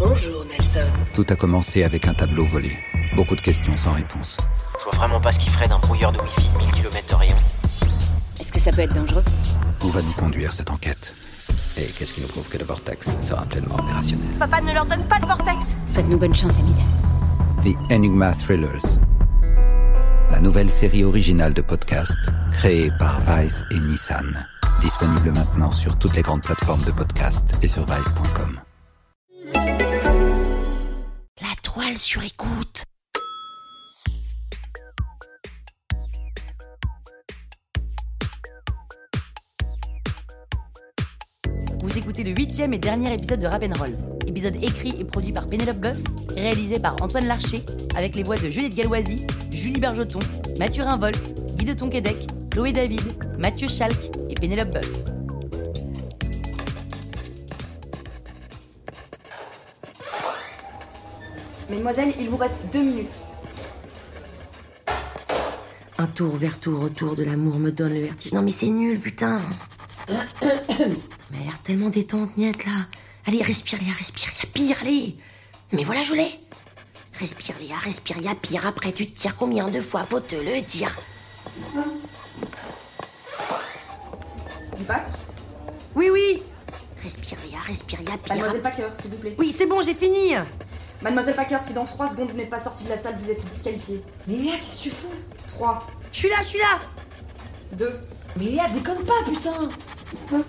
Bonjour Nelson. Tout a commencé avec un tableau volé. Beaucoup de questions sans réponse. Je vois vraiment pas ce qu'il ferait d'un brouilleur de Wi-Fi de 1000 km de rayon. Est-ce que ça peut être dangereux? Où va nous conduire cette enquête? Et qu'est-ce qui nous prouve que le Vortex sera pleinement opérationnel? Papa ne leur donne pas le vortex Souhaite-nous bonne chance, Amid. The Enigma Thrillers. La nouvelle série originale de podcast créée par Vice et Nissan. Disponible maintenant sur toutes les grandes plateformes de podcast et sur vice.com. Sur écoute Vous écoutez le huitième et dernier épisode de Rap Roll. Épisode écrit et produit par Pénélope Boeuf, réalisé par Antoine Larcher, avec les voix de Juliette Galloisy, Julie Bergeton, Mathieu Rinvolt, Guy de Tonquédec, Chloé David, Mathieu Schalk et Pénélope Boeuf. Mesdemoiselles, il vous reste deux minutes. Un tour vers tour autour de l'amour me donne le vertige. Non mais c'est nul, putain. mais elle a l'air tellement détente, Niette, là. Allez, respire, Léa, respire, y a pire, allez. Mais voilà, je l'ai. Respire, Léa, respire, y a pire. Après, tu te tires combien de fois Faut te le dire. Du pack? Oui, oui. Respire, Léa, respire, y a pire. Mademoiselle Packer, s'il vous plaît. Oui, c'est bon, j'ai fini. Mademoiselle Packer, si dans trois secondes vous n'êtes pas sortie de la salle, vous êtes disqualifiée. Mais Léa, qu'est-ce que tu fous? 3, Je suis là, je suis là. 2. Mais Léa, déconne pas, putain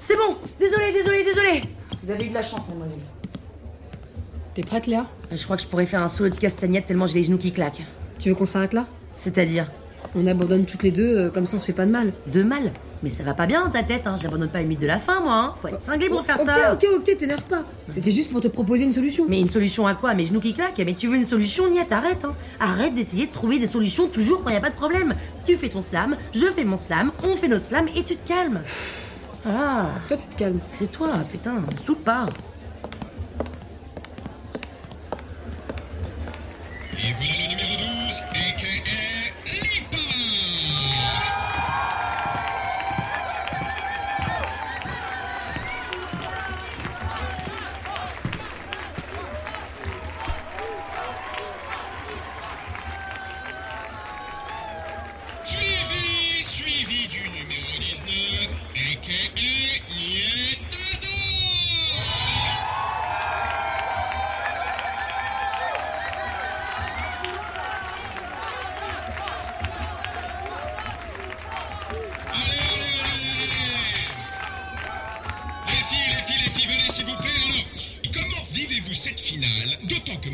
C'est bon. Désolé, désolé, désolé. Vous avez eu de la chance, mademoiselle. T'es prête, Léa? Je crois que je pourrais faire un solo de castagnette tellement j'ai les genoux qui claquent. Tu veux qu'on s'arrête là? C'est-à-dire? On abandonne toutes les deux, euh, comme ça on se fait pas de mal. de mal? Mais ça va pas bien dans ta tête, hein. J'abandonne pas une mythe de la fin, moi. Hein. Faut être cinglé pour faire ok, ça. Ok, ok, t'énerve pas. C'était juste pour te proposer une solution. Mais une solution à quoi? Mes genoux qui claquent Mais tu veux une solution Niet, arrête hein. Arrête d'essayer de trouver des solutions toujours quand y a pas de problème. Tu fais ton slam, je fais mon slam, on fait notre slam et tu te calmes. Ah, Toi, tu te calmes. c'est toi, putain, me saoule pas.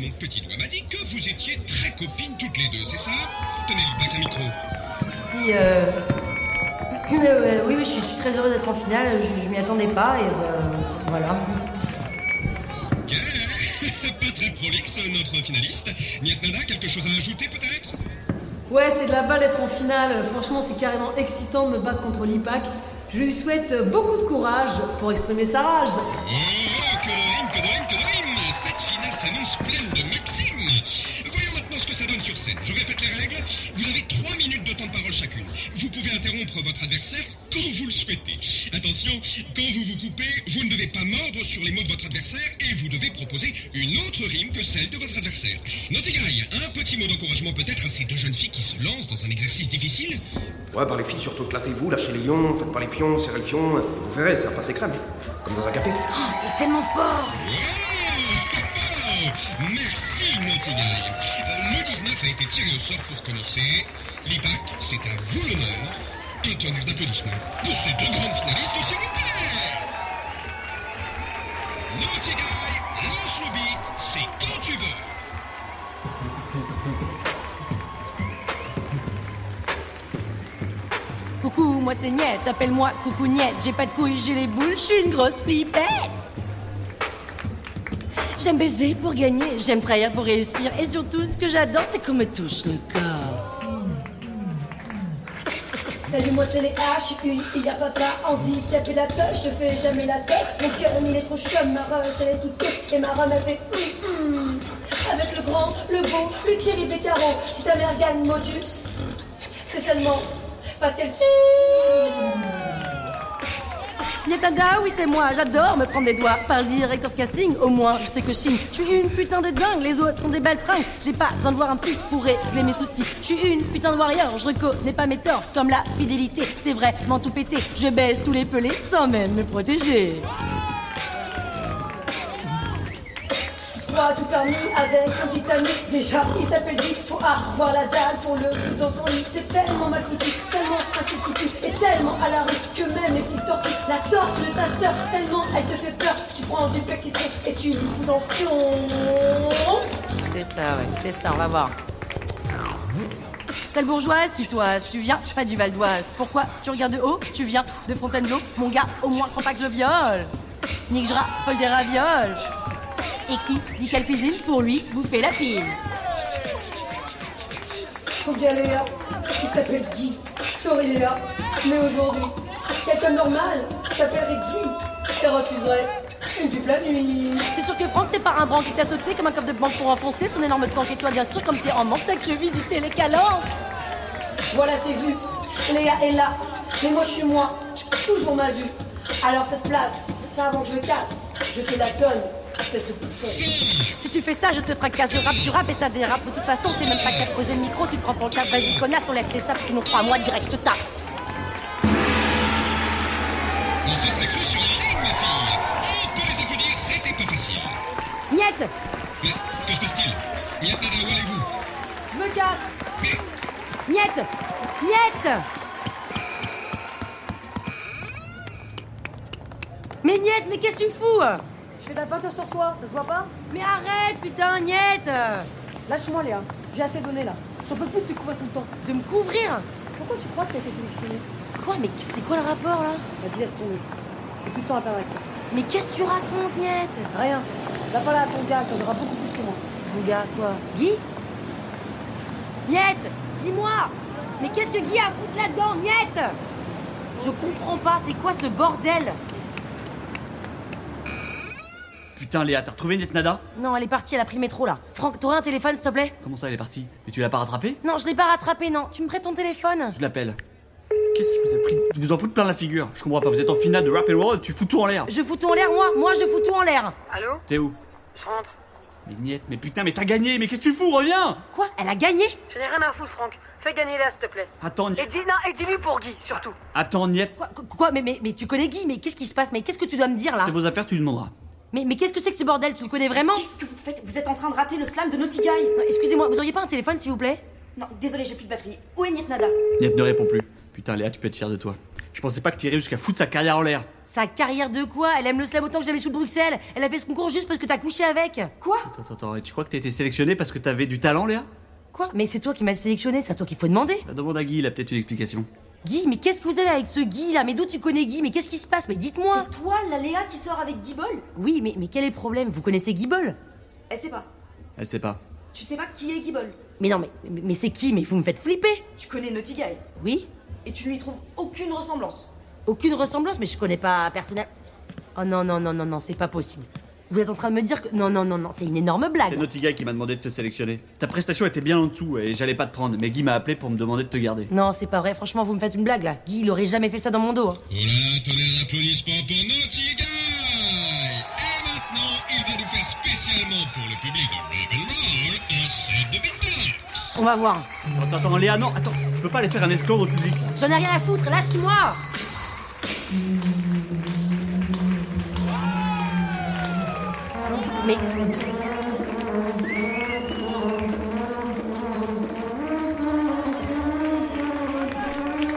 Mon petit doigt m'a dit que vous étiez très copines toutes les deux, c'est ça? Tenez, Lipac, un micro. Si, euh... euh, oui, oui, je suis, très heureuse d'être en finale. Je, je m'y attendais pas et euh, voilà. Ok, pas très prolixe, notre finaliste. Niet Nada, quelque chose à ajouter peut-être? Ouais, c'est de la balle d'être en finale. Franchement, c'est carrément excitant de me battre contre l'IPAC. Je lui souhaite beaucoup de courage pour exprimer sa rage. Oh, s'annonce pleine de maximes Voyons maintenant ce que ça donne sur scène. Je répète les règles. Vous avez trois minutes de temps de parole chacune. Vous pouvez interrompre votre adversaire quand vous le souhaitez. Attention, quand vous vous coupez, vous ne devez pas mordre sur les mots de votre adversaire et vous devez proposer une autre rime que celle de votre adversaire. Guy, un petit mot d'encouragement peut-être à ces deux jeunes filles qui se lancent dans un exercice difficile Ouais, par les filles, surtout éclatez-vous, lâchez les lions, faites pas les pions, serrez le fion. Vous verrez, ça va passer crème. Comme dans un café. Il est tellement fort Oh, Merci, Naughty Guy. Euh, Le 19 a été tiré au sort pour commencer. L'IPAC, c'est à vous l'honneur. Un tonnerre d'applaudissements pour ces deux grandes finalistes, s'il vous. Naughty Guy, lance le beat, c'est quand tu veux. Coucou, moi c'est Niette, appelle-moi Coucou Niette. J'ai pas de couilles, j'ai les boules, je suis une grosse flippette. J'aime baiser pour gagner, j'aime trahir pour réussir. Et surtout, ce que j'adore, c'est qu'on me touche le corps. Salut, moi c'est les H, je suis une fille à papa handicapée la touche, je fais jamais la tête. Mon cœur il est trop chum, ma rose elle est toute et ma rhum elle fait hum, hum. Avec le grand, le beau, le Thierry Beccaro, si ta mère gagne Modus, c'est seulement parce qu'elle suce. Nietada, oui c'est moi, j'adore me prendre des doigts. Par le directeur de casting, au moins, je sais que je chine. Je suis une putain de dingue, les autres sont des baltringues. J'ai pas besoin de voir un psy pour régler mes soucis. Je suis une putain de warrior, je reconnais pas mes torses. Comme la fidélité, c'est vraiment tout pété. Je baisse tous les pelés sans même me protéger. Moi tout permis avec un petit ami Déjà il s'appelle Faut avoir la dalle pour le dans son lit C'est tellement mal foutu, tellement institutrice Et tellement à la rue que La torche de ta sœur, tellement elle te fait peur Tu prends du pexitron et tu lui fous dans le C'est ça, ouais, c'est ça, on va voir. Sale bourgeoise, putoise, tu viens pas du Val d'Oise. Pourquoi tu regardes de haut Tu viens de Fontainebleau Mon gars, au moins, crois pas que je viole. Ni que je raffole des ravioles. Et qui dit qu'elle cuisine pour lui bouffer la pile. Ton gars Léa, il s'appelle Guy Sorry Léa, mais aujourd'hui Quelqu'un normal s'appellerait Guy Et refuserait une pipe la nuit T'es sûr que Franck c'est pas un branc qui t'a sauté comme un coffre de banque pour enfoncer son énorme tank et toi bien sûr comme t'es en manque t'as cru visiter les calanques Voilà, c'est vu. Léa est là. Mais moi, je suis moi. Toujours mal vu. Alors, cette place, ça avant que je me casse, je te la donne. Espèce de bouffon. Si tu fais ça, je te fracasse. Je rappe, tu rap et ça dérape. De toute façon, t'es même pas qu'à te poser le micro, tu te prends pour le cap. Vas-y, connasse, on lève tes sapes, sinon crois-moi, direct, je te tape. Mais que se passe-t-il? Yatada, où allez-vous Je me casse. Niette Niette Mais Niette, mais qu'est-ce que tu fous? Je fais de la peinture sur soi, ça se voit pas? Mais arrête, putain, Niette Lâche-moi, Léa. J'ai assez donné là. J'en peux plus de te couvrir tout le temps. De me couvrir? Pourquoi tu crois que t'as été sélectionné Quoi Mais c'est quoi le rapport, là? Vas-y, laisse tomber. J'ai plus de temps à perdre avec toi. Mais qu'est-ce que tu racontes, Niette? Rien. Va pas là à ton gars, t'en auras beaucoup plus que moi. Mon gars, quoi Guy Niette Dis-moi Mais qu'est-ce que Guy a à foutre là-dedans, Niette Je comprends pas, c'est quoi ce bordel Putain, Léa, t'as retrouvé Netnada Non, elle est partie, elle a pris le métro, là. Franck, t'aurais un téléphone, s'il te plaît Comment ça, elle est partie Mais tu l'as pas rattrapée Non, je l'ai pas rattrapé, non. Tu me prêtes ton téléphone Je l'appelle. Qu'est-ce qui vous a pris? Je vous en fous plein la figure. Je comprends pas, vous êtes en finale de Rap and Roll, tu fous tout en l'air. Je fous tout en l'air, moi Moi, je fous tout en l'air Allô? T'es où? Je rentre. Mais Niette, mais putain, mais t'as gagné, mais qu'est-ce que tu fous? Reviens Quoi? Elle a gagné? Je n'ai rien à foutre, Franck. Fais gagner là, s'il te plaît. Attends, Et Niette. dis, non, et dis-lui pour Guy, surtout. Attends, Niette. Quoi, quoi, quoi mais, mais, mais tu connais Guy, mais qu'est-ce qui se passe? Mais qu'est-ce que tu dois me dire, là? C'est vos affaires, tu lui demanderas. Mais, mais qu'est-ce que c'est que ce bordel? Tu le connais vraiment? Qu'est-ce que vous faites? Vous êtes en train de rater le slam de Naughty Guy Non, Excusez-moi, vous auriez pas un téléphone, s'il vous plaît? Non, désolé, j'ai plus de batterie. Où est Nietnada Niette ne répond plus. Putain, Léa, tu peux être fier de toi. Je pensais pas que t'irais jusqu'à foutre sa carrière en l'air. Sa carrière de quoi? Elle aime le slam autant que j'avais sous Bruxelles. Elle a fait ce concours juste parce que t'as couché avec. Quoi? Attends, attends, attends, et tu crois que t'as été sélectionné parce que t'avais du talent, Léa? Quoi? Mais c'est toi qui m'as sélectionné, c'est à toi qu'il faut demander. Bah, Demande à Guy, il a peut-être une explication. Guy, mais qu'est-ce que vous avez avec ce Guy là? Mais d'où tu connais Guy? Mais qu'est-ce qui se passe? Mais dites-moi. C'est toi, la Léa, qui sort avec Guy Ball Oui, mais, mais quel est le problème? Vous connaissez Guy Ball Elle sait pas. Elle sait pas. Tu sais pas qui est Guy Ball Mais non, mais, mais, mais c'est qui? Mais vous me faites flipper. Tu connais Naughty Guy? Oui Et tu ne lui trouves aucune ressemblance. Aucune ressemblance, mais je connais pas personnel. Oh non, non, non, non, non, c'est pas possible. Vous êtes en train de me dire que. Non, non, non, non, c'est une énorme C'est blague. Naughty Guy qui m'a demandé de te sélectionner. Ta prestation était bien en dessous et j'allais pas te prendre, mais Guy m'a appelé pour me demander de te garder. Non, c'est pas vrai, franchement, vous me faites une blague là. Guy, il aurait jamais fait ça dans mon dos. hein. Là là, tonnerre d'applaudissements pour Naughty Guy Et maintenant, il va nous faire spécialement pour le public de Ravenroll un set de beatbox On va voir. Attends, attends, attends, Léa, non, attends, tu peux pas aller faire un esclandre au public là. J'en ai rien à foutre, lâche-moi Mais.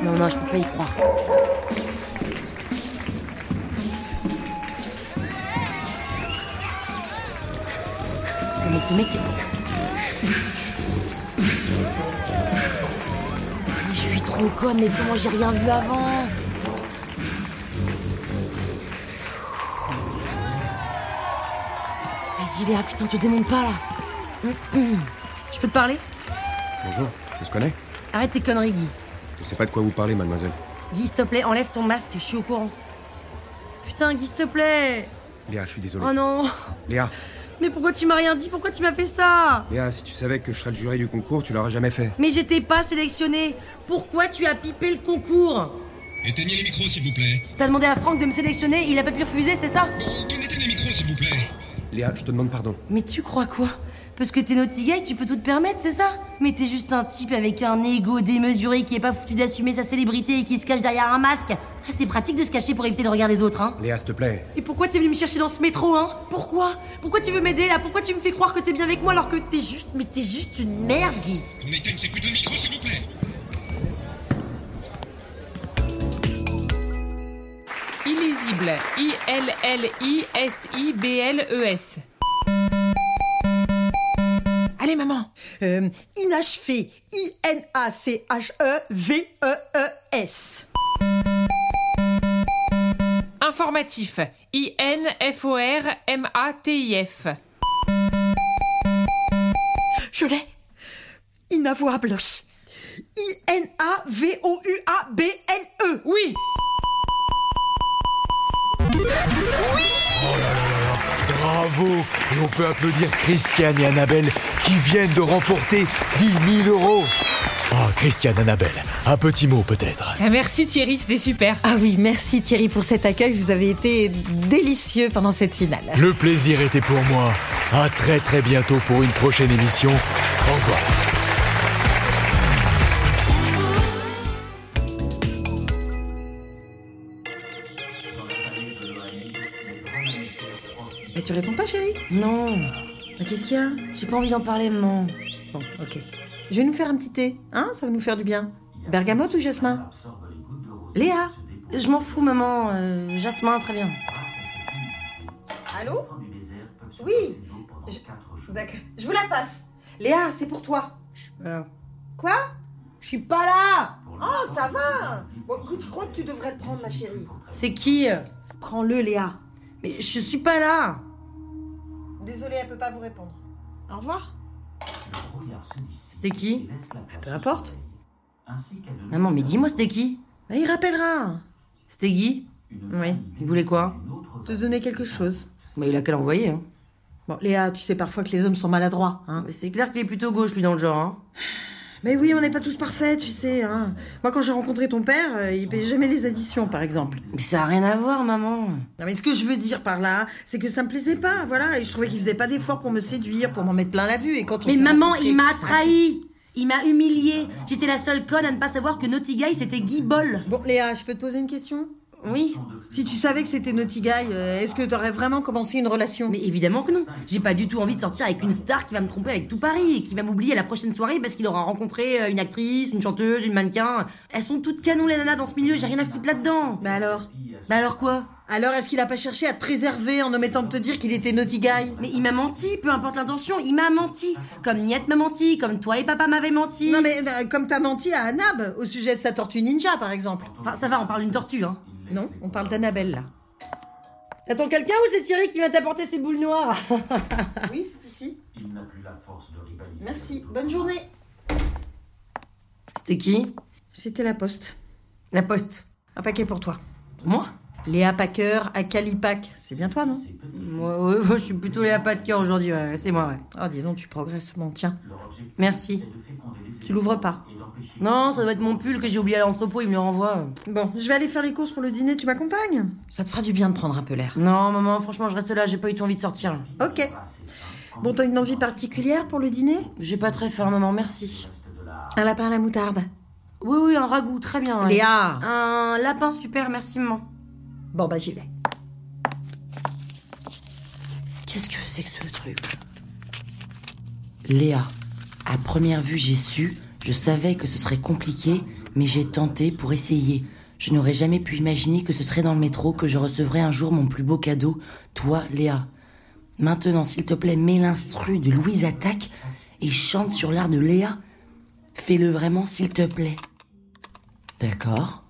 Non, non, je peux pas y croire. Mais ce mec, c'est. Mais je suis trop conne, mais comment j'ai rien vu avant Vas-y Léa, putain, tu démontes pas là. Je peux te parler Bonjour, on se connaît Arrête tes conneries, Guy. Je sais pas de quoi vous parlez, mademoiselle. Guy, s'il te plaît, enlève ton masque, je suis au courant. Putain, Guy, s'il te plaît. Léa, je suis désolé. Oh non. Léa, Mais pourquoi tu m'as rien dit? Pourquoi tu m'as fait ça? Léa, si tu savais que je serais le jury du concours, tu l'aurais jamais fait. Mais j'étais pas sélectionnée. Pourquoi tu as pipé le concours? Éteignez les micros, s'il vous plaît. T'as demandé à Franck de me sélectionner, il a pas pu refuser, c'est ça? Bon, connectez les micros, s'il vous plaît. Léa, je te demande pardon. Mais tu crois quoi? Parce que t'es Naughty Guy, tu peux tout te permettre, c'est ça? Mais t'es juste un type avec un ego démesuré qui est pas foutu d'assumer sa célébrité et qui se cache derrière un masque. Ah, c'est pratique de se cacher pour éviter le regard des autres, hein Léa, s'il te plaît. Et pourquoi t'es venu me chercher dans ce métro, hein? Pourquoi? Pourquoi tu veux m'aider là? Pourquoi tu me fais croire que t'es bien avec moi alors que t'es juste... Mais t'es juste une merde, Guy? Qu'on éteigne ces putains de micros, s'il vous plaît. Illisible. I-L-L-I-S-I-B-L-E-S. Allez, maman. Euh, inachevé. I-N-A-C-H-E-V-E-E-S. Informatif. I-N-F-O-R-M-A-T-I-F. Je l'ai. Inavouable. I-N-A-V-O-U-A-B-L-E. Oui. Bravo Et on peut applaudir Christiane et Annabelle qui viennent de remporter 10 000 euros. Oh, Christiane, Annabelle, un petit mot peut-être. Ah, Merci Thierry, c'était super. Ah oui, merci Thierry pour cet accueil. Vous avez été délicieux pendant cette finale. Le plaisir était pour moi. À très très bientôt pour une prochaine émission. Au revoir. Mais tu réponds pas, chérie? Non, Mais qu'est-ce qu'il y a? J'ai pas envie d'en parler, maman. Bon, ok. Je vais nous faire un petit thé, hein Ça va nous faire du bien. Bergamote ou jasmin Léa Je m'en fous, maman. Euh, Jasmin, très bien. Allô? Oui je... D'accord. Je vous la passe. Léa, c'est pour toi. Quoi? Je suis pas là Oh, ça va Bon, écoute, je crois que tu devrais le prendre, ma chérie. C'est qui? Prends-le, Léa. Mais je suis pas là Désolée, elle peut pas vous répondre. Au revoir. C'était qui Peu importe. Maman, mais dis-moi, c'était qui Mais il rappellera. C'était Guy Oui. Il voulait quoi Te donner quelque chose. Bah, il a qu'à l'envoyer, hein. Bon, Léa, tu sais parfois que les hommes sont maladroits, hein. Mais c'est clair qu'il est plutôt gauche, lui, dans le genre, hein. Mais oui, on n'est pas tous parfaits, tu sais, hein. Moi, quand j'ai rencontré ton père, euh, il payait jamais les additions, par exemple. Mais ça a rien à voir, maman. Non, mais ce que je veux dire par là, c'est que ça me plaisait pas, voilà. Et je trouvais qu'il faisait pas d'efforts pour me séduire, pour m'en mettre plein la vue. Et quand on Mais maman, il m'a trahi Il m'a humilié J'étais la seule conne à ne pas savoir que Naughty Guy, c'était Guy Boll Bon, Léa, je peux te poser une question? Oui. Si tu savais que c'était Naughty Guy, euh, est-ce que t'aurais vraiment commencé une relation? Mais évidemment que non. J'ai pas du tout envie de sortir avec une star qui va me tromper avec tout Paris et qui va m'oublier à la prochaine soirée parce qu'il aura rencontré euh, une actrice, une chanteuse, une mannequin. Elles sont toutes canons les nanas dans ce milieu, j'ai rien à foutre là-dedans. Bah alors? Bah alors quoi? Alors, est-ce qu'il a pas cherché à te préserver en omettant de te dire qu'il était Naughty Guy? Mais il m'a menti, peu importe l'intention, il m'a menti. Comme Niette m'a menti, comme toi et papa m'avaient menti. Non mais euh, comme t'as menti à Anab au sujet de sa tortue ninja par exemple. Enfin ça va, on parle d'une tortue, hein Non, on parle d'Annabelle là. T'attends quelqu'un ou c'est Thierry qui va t'apporter ses boules noires Oui, c'est ici. Merci, bonne journée. C'était qui? C'était la poste. La poste. Un paquet pour toi. Pour moi? Léa Packer à Calipac. C'est bien toi, non? Ouais, ouais, ouais, je suis plutôt Léa pas de cœur aujourd'hui, ouais, c'est moi, ouais. Oh, dis donc, tu progresses. Bon, tiens. Merci. Tu l'ouvres pas. Non, ça doit être mon pull que j'ai oublié à l'entrepôt, il me le renvoie. Bon, je vais aller faire les courses pour le dîner. Tu m'accompagnes? Ça te fera du bien de prendre un peu l'air. Non, maman, franchement, je reste là, j'ai pas eu tout envie de sortir. Ok. Bon, t'as une envie particulière pour le dîner? J'ai pas très faim, maman, merci. Un lapin à la moutarde. Oui, oui, un ragoût, très bien. ouais. Léa Un lapin, super, merci, maman. Bon, bah, j'y vais. Qu'est-ce que c'est que ce truc? Léa, à première vue, j'ai su, je savais que ce serait compliqué, mais j'ai tenté pour essayer. Je n'aurais jamais pu imaginer que ce serait dans le métro que je recevrais un jour mon plus beau cadeau, toi, Léa. Maintenant, s'il te plaît, mets l'instru de Louise Attaque et chante sur l'art de Léa. Fais-le vraiment, s'il te plaît. D'accord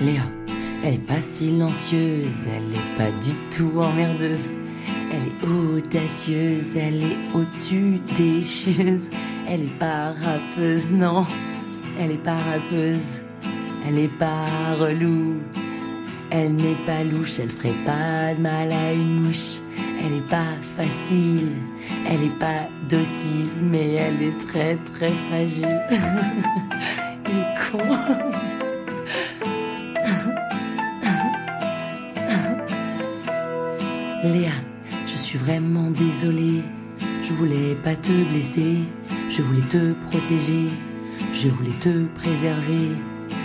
Léa, elle est pas silencieuse, elle est pas du tout emmerdeuse. Elle est audacieuse, elle est au-dessus des choses. Elle est pas rappeuse, non, elle est pas rappeuse. Elle est pas relou, elle n'est pas louche, elle ferait pas de mal à une mouche. Elle est pas facile, elle est pas docile, mais elle est très très fragile. Il est con. Léa, vraiment désolée. Je voulais pas te blesser. Je voulais te protéger. Je voulais te préserver.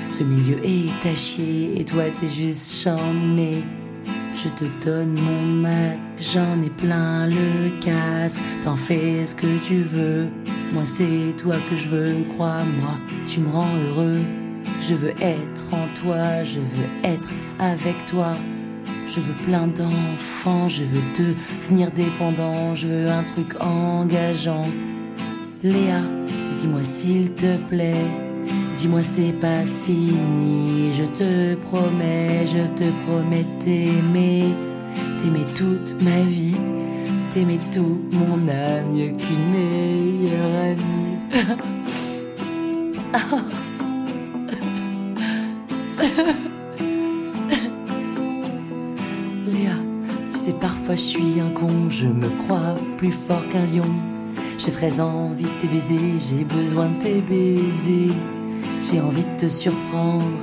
Ce milieu est chier et toi t'es juste charmé. Je te donne mon mat, j'en ai plein le casque. T'en fais ce que tu veux. Moi c'est toi que je veux, crois-moi, tu me rends heureux. Je veux être en toi, je veux être avec toi. Je veux plein d'enfants, je veux devenir dépendant, je veux un truc engageant. Léa, dis-moi s'il te plaît, dis-moi c'est pas fini, je te promets, je te promets t'aimer, t'aimer toute ma vie, t'aimer tout mon âme, mieux qu'une meilleure amie. parfois je suis un con, je me crois plus fort qu'un lion. J'ai très envie de tes baisers, j'ai besoin de tes baisers. J'ai envie de te surprendre,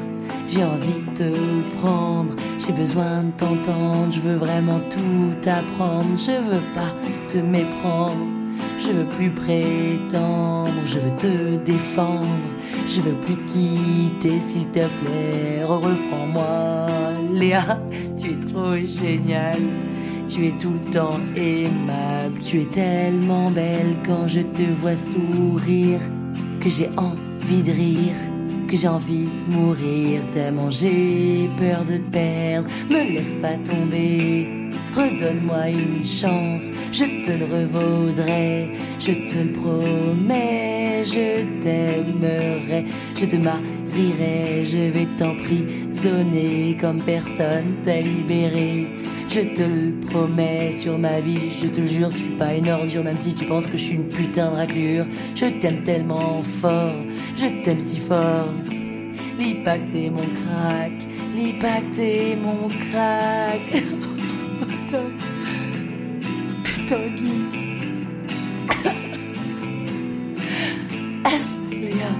j'ai envie de te prendre. J'ai besoin de t'entendre, je veux vraiment tout apprendre. Je veux pas te méprendre, je veux plus prétendre, je veux te défendre. Je veux plus te quitter, s'il te plaît, reprends-moi. Léa, tu es trop géniale. Tu es tout le temps aimable, tu es tellement belle quand je te vois sourire que j'ai envie de rire, que j'ai envie de mourir. Tellement j'ai peur de te perdre. Me laisse pas tomber, redonne-moi une chance, je te le revaudrai, je te le promets, je t'aimerai, je te marierai, je vais t'emprisonner comme personne t'a libéré. Je te le promets sur ma vie, je te le jure, je suis pas une ordure, même si tu penses que je suis une putain de raclure. Je t'aime tellement fort, je t'aime si fort. L'impact est mon crack, l'impact est mon crack. Putain, putain, Guy. Léa,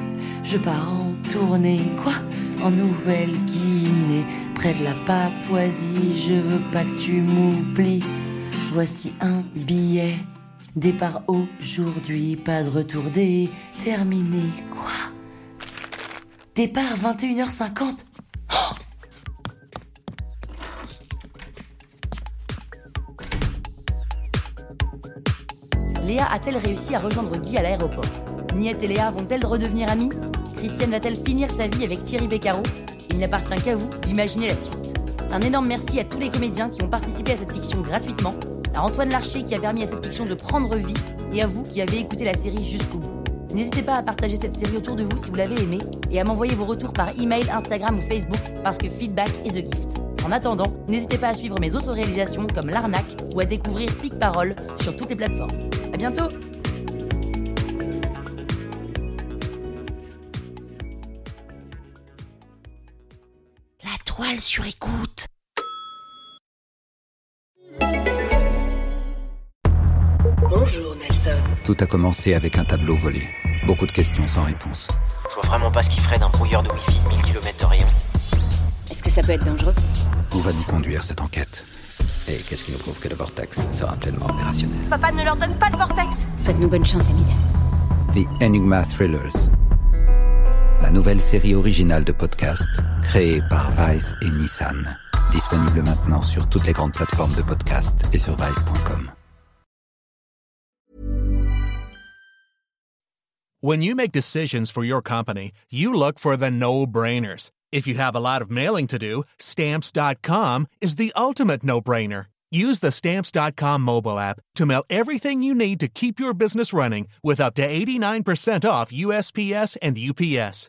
je pars en tournée, quoi? En Nouvelle-Guinée, près de la Papouasie, je veux pas que tu m'oublies. Voici un billet, départ aujourd'hui, pas de retour déterminé, quoi? Départ 21h50 Léa a-t-elle réussi à rejoindre Guy à l'aéroport? Niette et Léa vont-elles redevenir amies? Christiane va-t-elle finir sa vie avec Thierry Beccaro? Il n'appartient qu'à vous d'imaginer la suite. Un énorme merci à tous les comédiens qui ont participé à cette fiction gratuitement, à Antoine Larcher qui a permis à cette fiction de prendre vie, et à vous qui avez écouté la série jusqu'au bout. N'hésitez pas à partager cette série autour de vous si vous l'avez aimée, et à m'envoyer vos retours par email, Instagram ou Facebook, parce que feedback is a gift. En attendant, n'hésitez pas à suivre mes autres réalisations comme L'Arnaque ou à découvrir Pic Parole sur toutes les plateformes. À bientôt sur écoute. Bonjour Nelson. Tout a commencé avec un tableau volé. Beaucoup de questions sans réponse. Je vois vraiment pas ce qu'il ferait d'un brouilleur de Wi-Fi de 1000 km de rayon. Est-ce que ça peut être dangereux? Où va nous conduire cette enquête? Et qu'est-ce qui nous prouve que le Vortex sera pleinement opérationnel? Papa ne leur donne pas le vortex Souhaite-nous bonne chance, Hamid. The Enigma Thrillers. La nouvelle série originale de podcast créée par Vice et Nissan. Disponible maintenant sur toutes les grandes plateformes de podcast et sur vice.com. When you make decisions for your company, you look for the no-brainers. If you have a lot of mailing to do, stamps.com is the ultimate no-brainer. Use the stamps.com mobile app to mail everything you need to keep your business running with up to 89% off USPS and UPS.